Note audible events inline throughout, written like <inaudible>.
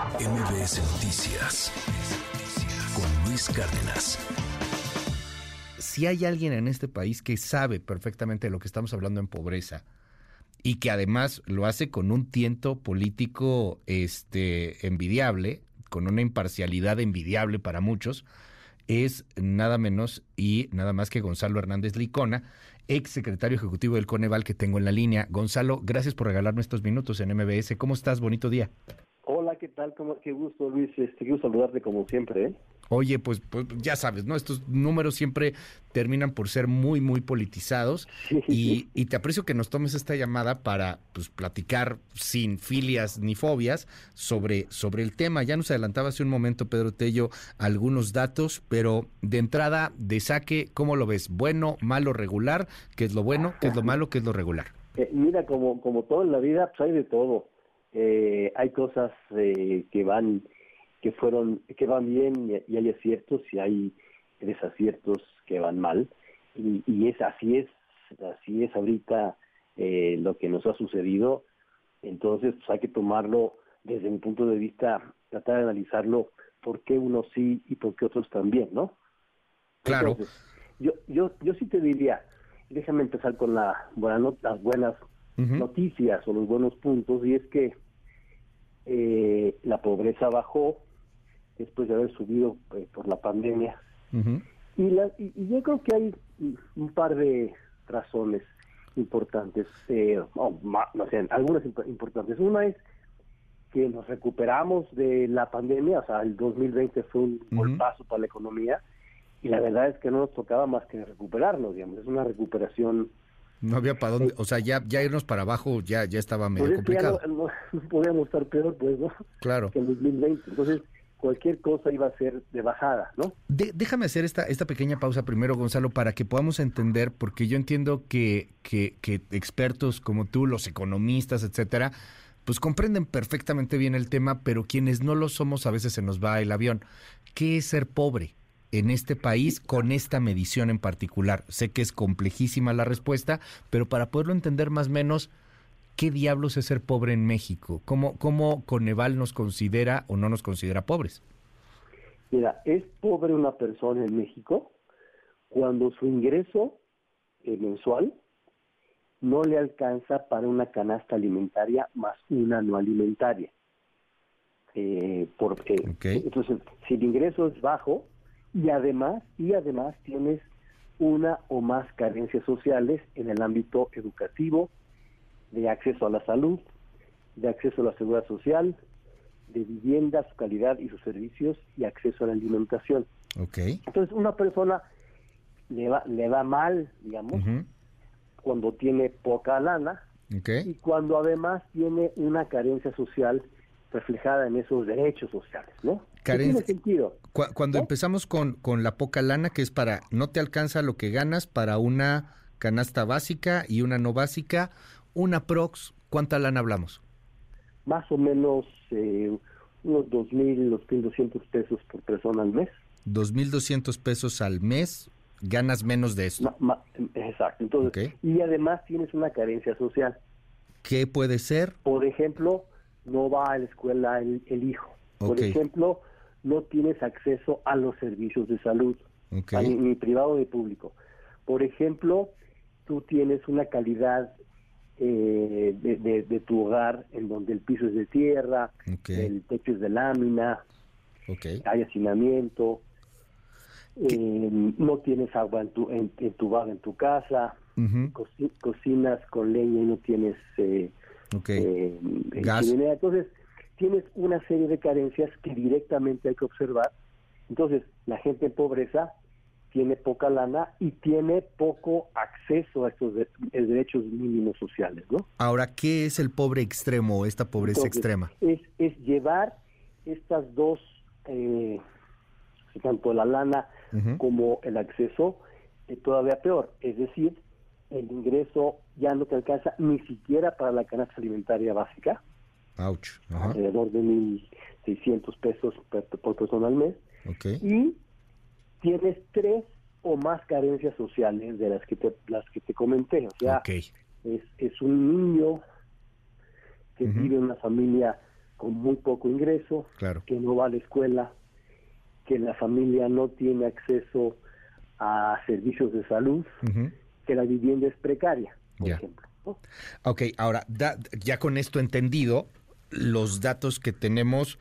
MBS Noticias con Luis Cárdenas. Si hay alguien en este país que sabe perfectamente de lo que estamos hablando en pobreza y que además lo hace con un tiento político este envidiable, con una imparcialidad envidiable para muchos, es nada menos y nada más que Gonzalo Hernández Licona, ex secretario ejecutivo del Coneval que tengo en la línea. Gonzalo, gracias por regalarme estos minutos en MBS. ¿Cómo estás? Bonito día. Hola, ¿qué tal? ¿Cómo, qué gusto, Luis. Este, quiero saludarte como siempre. ¿eh? Oye, pues, pues, ya sabes, ¿no? Estos números siempre terminan por ser muy, muy politizados. Y, y, te aprecio que nos tomes esta llamada para pues, platicar sin filias ni fobias sobre, sobre el tema. Ya nos adelantaba hace un momento, Pedro Tello, algunos datos, pero de entrada, de saque, ¿cómo lo ves? ¿Bueno, malo, regular? ¿Qué es lo bueno? ¿Qué es lo malo? ¿Qué es lo regular? Eh, mira, como, como todo en la vida, pues hay de todo. Eh, hay cosas eh, que van que fueron que van bien y, hay aciertos y hay desaciertos que van mal. Y, y es así es así es ahorita eh, lo que nos ha sucedido. Entonces pues, hay que tomarlo desde mi punto de vista tratar de analizarlo por qué unos sí y por qué otros también no claro. Yo yo yo sí te diría déjame empezar con la buena las buenas noticias o los buenos puntos y es que eh, la pobreza bajó después de haber subido eh, por la pandemia. Y, la, y, yo creo que hay un par de razones importantes eh, no sé algunas importantes. Una es que nos recuperamos de la pandemia o sea el 2020 fue un golpazo para la economía y la verdad es que no nos tocaba más que recuperarnos digamos es una recuperación no había para dónde, o sea, ya, ya irnos para abajo ya, ya estaba medio pues complicado. no, <laughs> podíamos estar peor, pues, ¿no? Claro. Que en 2020. Entonces, cualquier cosa iba a ser de bajada, ¿no? déjame hacer esta, esta pequeña pausa primero, Gonzalo, para que podamos entender, porque yo entiendo que, que, que expertos como tú, los economistas, etcétera, pues comprenden perfectamente bien el tema, pero quienes no lo somos a veces se nos va el avión. ¿Qué es ser pobre? En este país con esta medición en particular? Sé que es complejísima la respuesta, pero para poderlo entender más o menos, ¿qué diablos es ser pobre en México? ¿Cómo, cómo Coneval nos considera o no nos considera pobres? Mira, es pobre una persona en México cuando su ingreso eh, mensual no le alcanza para una canasta alimentaria más una no alimentaria. Eh, porque entonces si el ingreso es bajo, y además y además tienes una o más carencias sociales en el ámbito educativo, de acceso a la salud, de acceso a la seguridad social, de vivienda, su calidad y sus servicios y acceso a la alimentación. Okay. Entonces, una persona le va, le va mal, digamos, cuando tiene poca lana y cuando además tiene una carencia social reflejada en esos derechos sociales, ¿no? Tiene sentido. Cuando empezamos con, con la poca lana, que es para, no te alcanza lo que ganas para una canasta básica y una no básica, una prox, ¿cuánta lana hablamos? Más o menos eh, unos 2.000, 2.200 pesos por persona al mes. 2.200 pesos al mes, ganas menos de eso. exacto. Entonces, Y además tienes una carencia social. ¿Qué puede ser? Por ejemplo, no va a la escuela el, hijo. Por ejemplo, no tienes acceso a los servicios de salud, ni, privado ni público. Por ejemplo, tú tienes una calidad eh, de, tu hogar en donde el piso es de tierra, el techo es de lámina, hay hacinamiento, eh, no tienes agua en tu, en, tu, en tu casa, cocinas con leña y no tienes eh, eh, Gas. Entonces, tienes una serie de carencias que directamente hay que observar. Entonces, la gente en pobreza tiene poca lana y tiene poco acceso a estos derechos mínimos sociales, ¿no? Ahora, ¿qué es el pobre extremo, esta pobreza extrema? Es, es llevar estas dos, eh, tanto la lana como el acceso, eh, todavía peor, es decir, el ingreso ya no te alcanza ni siquiera para la canasta alimentaria básica. Alrededor de 1.600 pesos por, persona al mes. Y tienes tres o más carencias sociales de las que te, las que te comenté. O sea, es, es un niño que vive en una familia con muy poco ingreso, Claro. que no va a la escuela, que la familia no tiene acceso a servicios de salud, que la vivienda es precaria, por Ya. ejemplo. ¿no? Ok, ahora, da- ya con esto entendido, los datos que tenemos,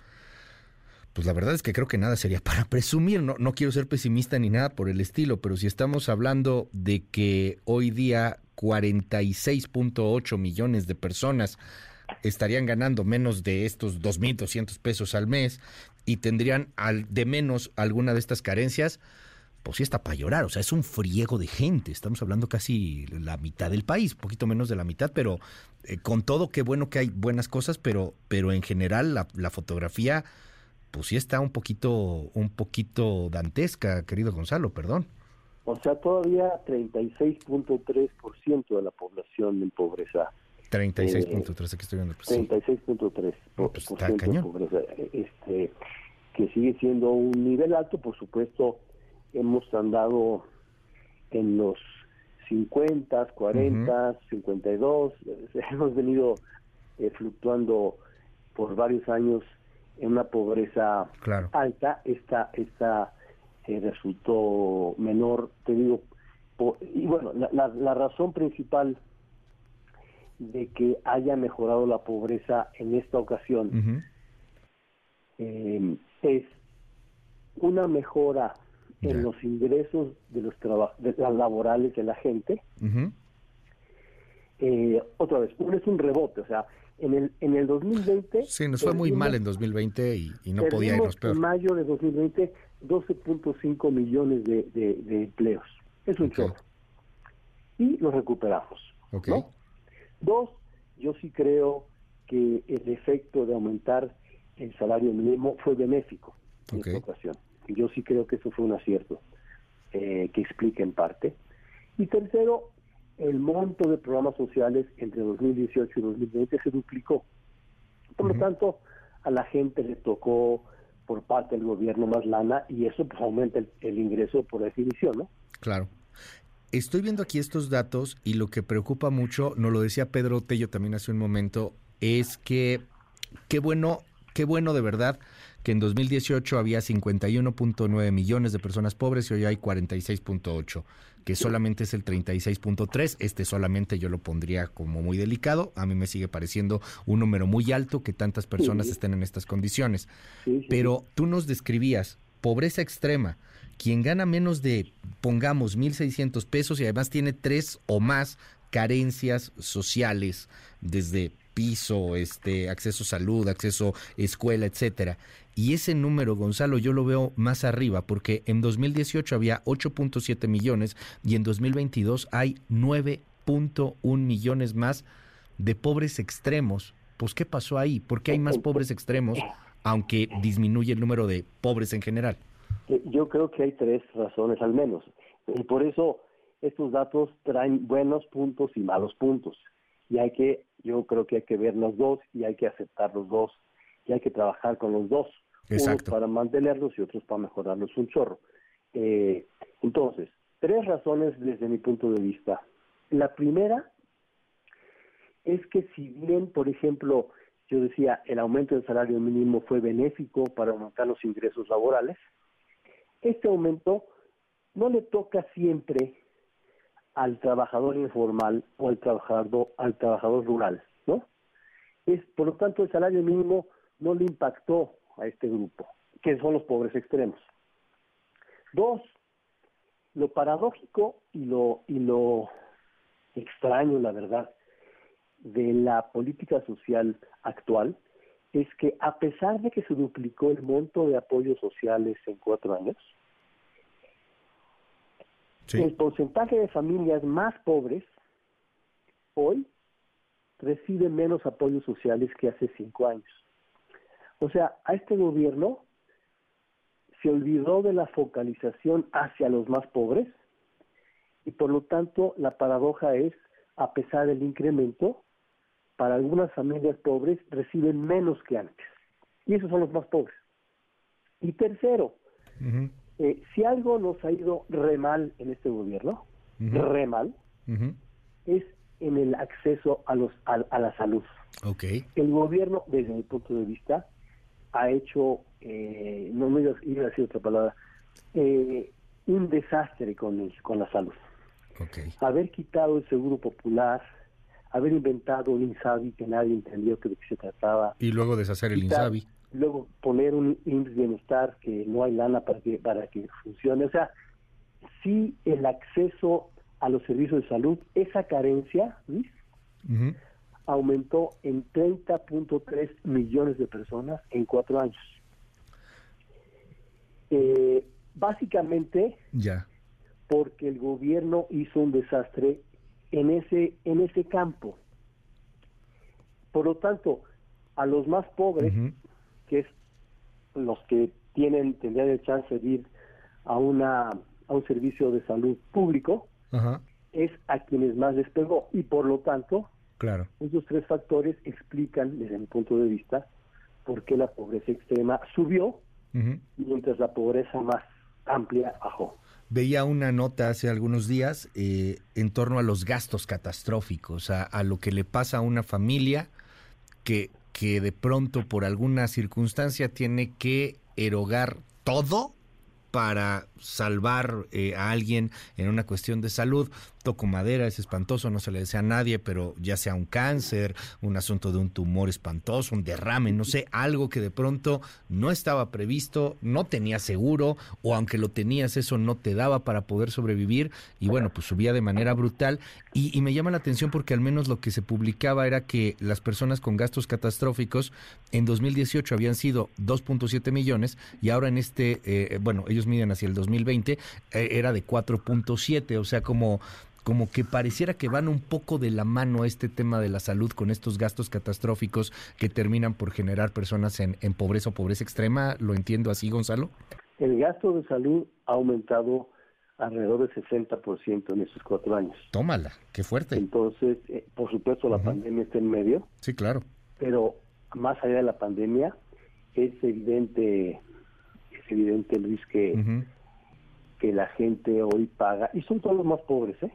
pues la verdad es que creo que nada sería <laughs> para presumir, no, no quiero ser pesimista ni nada por el estilo, pero si estamos hablando de que hoy día 46.8 millones de personas estarían ganando menos de estos 2.200 pesos al mes y tendrían al, de menos alguna de estas carencias, pues sí está para llorar, o sea, es un friego de gente, estamos hablando casi la mitad del país, poquito menos de la mitad, pero eh, con todo, qué bueno que hay buenas cosas, pero, pero en general la, la fotografía, pues sí está un poquito, un poquito dantesca, querido Gonzalo, perdón. O sea, todavía 36.3% de la población en pobreza 36.3, aquí estoy viendo. Pues, sí. 36.3 No, pues, de cañón. pobreza, este, que sigue siendo un nivel alto, por supuesto, hemos andado en los 50, 40, 52, eh, hemos venido eh, fluctuando por varios años en una pobreza Claro. alta, esta, esta eh, resultó menor, te digo, y bueno, la, la, la razón principal de que haya mejorado la pobreza en esta ocasión eh, es una mejora en los ingresos de los de las laborales de la gente. Eh, otra vez, uno es un rebote, o sea, en el en el 2020 Sí, nos fue muy mal en 2020 y, y no podía irnos peor. En mayo de 2020, 12.5 millones de, de- de empleos. Es un Ok. chorro. Y lo recuperamos. Ok. ¿no? Dos, yo sí creo que el efecto de aumentar el salario mínimo fue benéfico en Ok. esta ocasión. Yo sí creo que eso fue un acierto eh, que explica en parte. Y tercero, el monto de programas sociales entre 2018 y 2020 se duplicó. Por lo tanto, a la gente le tocó por parte del gobierno más lana y eso pues aumenta el, el ingreso por definición, ¿no? Claro. Estoy viendo aquí estos datos y lo que preocupa mucho, nos lo decía Pedro Tello también hace un momento, es que qué bueno, qué bueno de verdad que en 2018 había 51.9 millones de personas pobres y hoy hay 46.8, que solamente es el 36.3. Este solamente yo lo pondría como muy delicado. A mí me sigue pareciendo un número muy alto que tantas personas Sí. estén en estas condiciones. Sí, sí, Pero tú nos describías pobreza extrema, quien gana menos de, pongamos, 1.600 pesos y además tiene tres o más carencias sociales, desde piso, este, acceso salud, acceso escuela, etcétera. Y ese número, Gonzalo, yo lo veo más arriba, porque en 2018 había 8.7 millones y en 2022 hay 9.1 millones más de pobres extremos. Pues, ¿qué pasó ahí? ¿Por qué hay más pobres extremos, aunque disminuye el número de pobres en general? Eh, Yo creo que hay tres razones al menos. Y por eso estos datos traen buenos puntos y malos puntos. Y hay que, yo creo que hay que ver los dos y hay que aceptar los dos. Y hay que trabajar con los dos. Exacto. Unos para mantenerlos y otros para mejorarlos un chorro. Eh, entonces, tres razones desde mi punto de vista. La primera es que si bien, por ejemplo, yo decía, el aumento del salario mínimo fue benéfico para aumentar los ingresos laborales, este aumento no le toca siempre al trabajador informal o al trabajador al trabajador rural, ¿no? Es por lo tanto el salario mínimo no le impactó a este grupo, que son los pobres extremos. Dos, lo paradójico y lo y lo extraño, la verdad, de la política social actual es que a pesar de que se duplicó el monto de apoyos sociales en cuatro años, el porcentaje de familias más pobres hoy recibe menos apoyos sociales que hace cinco años. O sea, a este gobierno se olvidó de la focalización hacia los más pobres y por lo tanto la paradoja es, a pesar del incremento, para algunas familias pobres reciben menos que antes. Y esos son los más pobres. Y tercero, eh, si algo nos ha ido re mal en este gobierno, re mal, es en el acceso a, los, a, la salud. Okay. El gobierno, desde mi punto de vista, ha hecho, eh, no me iba a decir otra palabra, eh, un desastre con, con la salud. Okay. Haber quitado el seguro popular, haber inventado un INSABI que nadie entendió de qué se trataba. Y luego deshacer el INSABI. Luego poner un índice de bienestar que no hay lana para que, para que funcione. O sea, sí el acceso a los servicios de salud, esa carencia, Luis, aumentó en 30.3 millones de personas en cuatro años. Eh, básicamente, ya. porque el gobierno hizo un desastre en ese en ese campo. Por lo tanto, a los más pobres, que es los que tienen tendrían el chance de ir a una a un servicio de salud público, es a quienes más les pegó y por lo tanto, claro. esos tres factores explican desde mi punto de vista por qué la pobreza extrema subió mientras la pobreza más amplia bajó. Veía una nota hace algunos días eh, en torno a los gastos catastróficos, a, a, lo que le pasa a una familia que, que de pronto por alguna circunstancia tiene que erogar todo para salvar eh, a alguien en una cuestión de salud. Toco madera, es espantoso, no se le desea a nadie, pero ya sea un cáncer, un asunto de un tumor espantoso, un derrame, no sé, algo que de pronto no estaba previsto, no tenía seguro, o aunque lo tenías, eso no te daba para poder sobrevivir, y bueno, pues subía de manera brutal. Y, me llama la atención porque al menos lo que se publicaba era que las personas con gastos catastróficos en 2018 habían sido 2.7 millones, y ahora en este, eh, bueno, ellos miden hacia el 2020, eh, era de 4.7, o sea, como como que pareciera que van un poco de la mano este tema de la salud con estos gastos catastróficos que terminan por generar personas en, en pobreza o pobreza extrema. ¿Lo entiendo así, Gonzalo? El gasto de salud ha aumentado alrededor del 60% en estos cuatro años. Tómala, qué fuerte. Entonces, eh, por supuesto, la pandemia está en medio. Sí, claro. Pero más allá de la pandemia, es evidente, es evidente, Luis, que, que la gente hoy paga, y son todos los más pobres, ¿eh?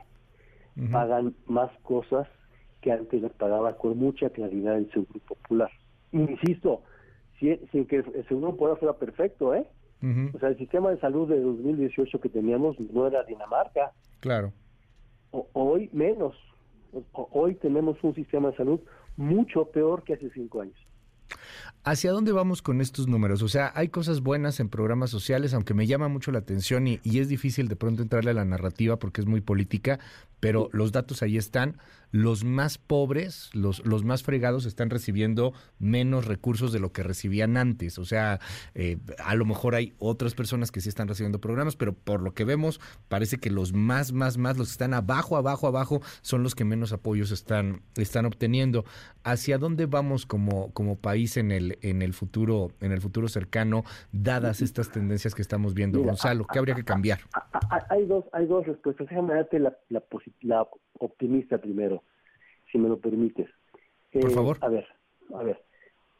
pagan más cosas que antes les pagaba con mucha claridad el Seguro Popular. Insisto, sin, que el Seguro Popular fuera perfecto, ¿eh? O sea, el sistema de salud de 2018 que teníamos no era Dinamarca. Claro. hoy menos. hoy tenemos un sistema de salud mucho peor que hace cinco años. ¿Hacia dónde vamos con estos números? O sea, hay cosas buenas en programas sociales, aunque me llama mucho la atención y, y, es difícil de pronto entrarle a la narrativa porque es muy política, pero los datos ahí están los más pobres, los, los más fregados están recibiendo menos recursos de lo que recibían antes. O sea, eh, a lo mejor hay otras personas que sí están recibiendo programas, pero por lo que vemos, parece que los más, más, más, los que están abajo, abajo, abajo, son los que menos apoyos están, están obteniendo. ¿Hacia dónde vamos como, como país en el, en el futuro, en el futuro cercano, dadas estas tendencias que estamos viendo, Gonzalo? ¿Qué habría que cambiar? Hay dos, hay dos respuestas. Déjame darte la, la optimista primero si me lo permites. Por eh, favor. A ver, a ver.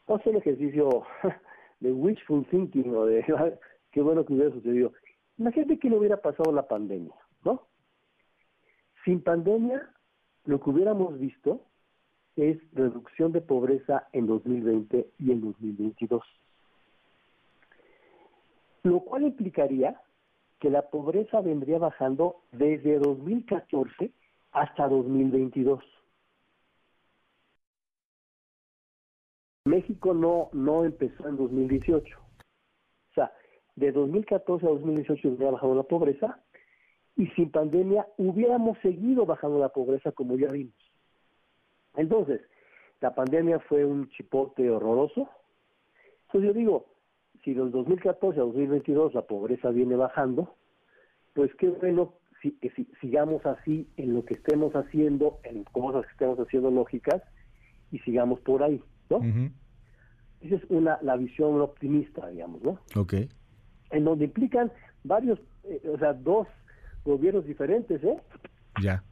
Vamos a hacer un ejercicio <laughs> de wishful thinking o de <laughs> qué bueno que hubiera sucedido. Imagínate que no hubiera pasado la pandemia, ¿no? Sin pandemia, lo que hubiéramos visto es reducción de pobreza en 2020 y en 2022. Lo cual implicaría que la pobreza vendría bajando desde 2014 hasta 2022. México no, no empezó en 2018. O sea, de 2014 a 2018 hubiera bajado la pobreza y sin pandemia hubiéramos seguido bajando la pobreza como ya vimos. Entonces, la pandemia fue un chipote horroroso. Entonces yo digo, si del 2014 a 2022 la pobreza viene bajando, pues qué bueno si, que si, sigamos así en lo que estemos haciendo, en cosas que estemos haciendo lógicas, y sigamos por ahí. ¿no? Esa es una, la visión optimista, digamos, ¿no? Ok. En donde implican varios, eh, o sea, dos gobiernos diferentes, ¿eh? Ya.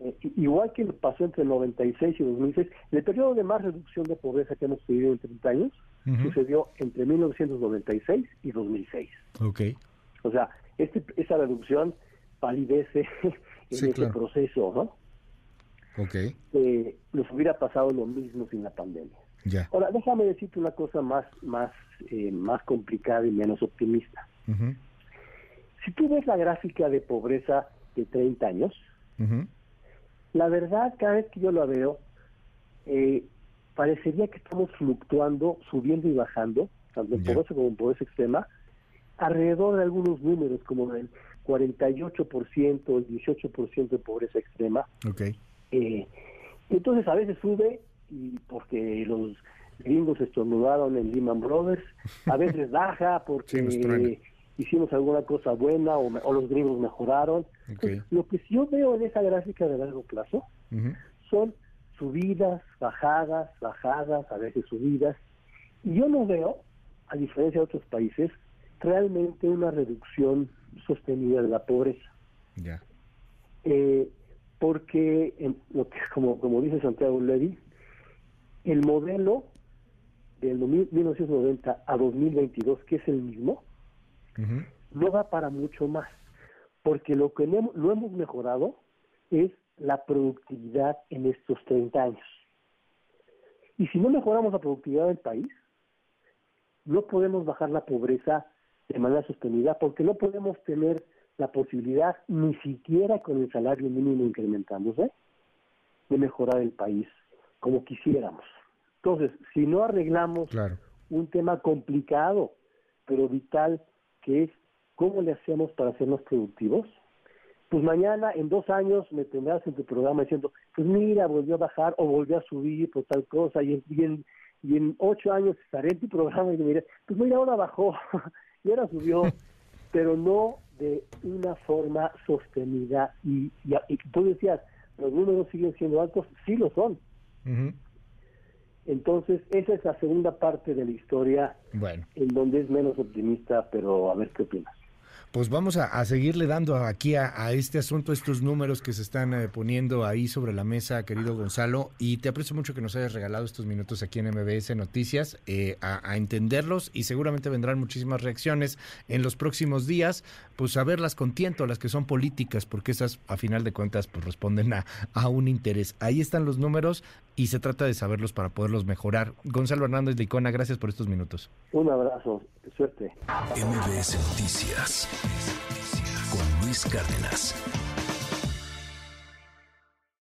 Eh, igual que pasó entre 96 y 2006, el periodo de más reducción de pobreza que hemos tenido en 30 años sucedió entre 1996 y 2006. Ok. O sea, este, esa reducción palidece <laughs> en ese proceso, ¿no? okay. eh, nos hubiera pasado lo mismo sin la pandemia. Ya. Ahora, déjame decirte una cosa más, más, eh, más complicada y menos optimista. Si tú ves la gráfica de pobreza de 30 años, la verdad, cada vez que yo la veo, eh, parecería que estamos fluctuando, subiendo y bajando, tanto en pobreza como en pobreza extrema, alrededor de algunos números, como el 48%, el 18% de pobreza extrema. Ok. Eh, entonces a veces sube y porque los gringos estornudaron en Lehman Brothers, a veces <laughs> baja Sí, porque hicimos alguna cosa buena o, o los gringos mejoraron. Lo que sí yo veo en esa gráfica de largo plazo son subidas, bajadas, bajadas, a veces subidas. Y yo no veo, a diferencia de otros países, realmente una reducción sostenida de la pobreza. Eh, porque, en lo que, como, como dice Santiago Levy, el modelo del 1990 a 2022, que es el mismo, no va para mucho más, porque lo que no, no hemos mejorado es la productividad en estos 30 años. Y si no mejoramos la productividad del país, no podemos bajar la pobreza de manera sostenida, porque no podemos tener la posibilidad, ni siquiera con el salario mínimo incrementándose, de mejorar el país como quisiéramos. Entonces, si no arreglamos Claro. un tema complicado, pero vital, que es cómo le hacemos para hacernos productivos, pues mañana, en dos años, me tendrás en tu programa diciendo, pues mira, volvió a bajar o volvió a subir por tal cosa, y en, y en, y en ocho años estaré en tu programa y me diré, pues mira, ahora bajó <laughs> y ahora subió, <laughs> pero no de una forma sostenida. Y, y, y tú decías, los números siguen siendo altos, sí lo son. Entonces, esa es la segunda parte de la historia Bueno. en donde es menos optimista, pero a ver qué opinas. Pues vamos a, a seguirle dando aquí a, a este asunto, estos números que se están eh, poniendo ahí sobre la mesa, querido Gonzalo, y te aprecio mucho que nos hayas regalado estos minutos aquí en MBS Noticias, eh, a, a entenderlos y seguramente vendrán muchísimas reacciones en los próximos días, pues a verlas con tiento, las que son políticas, porque esas a final de cuentas pues responden a, a un interés. Ahí están los números y se trata de saberlos para poderlos mejorar. Gonzalo Hernández de Icona, gracias por estos minutos. Un abrazo, suerte. MBS Noticias con Luis Cárdenas.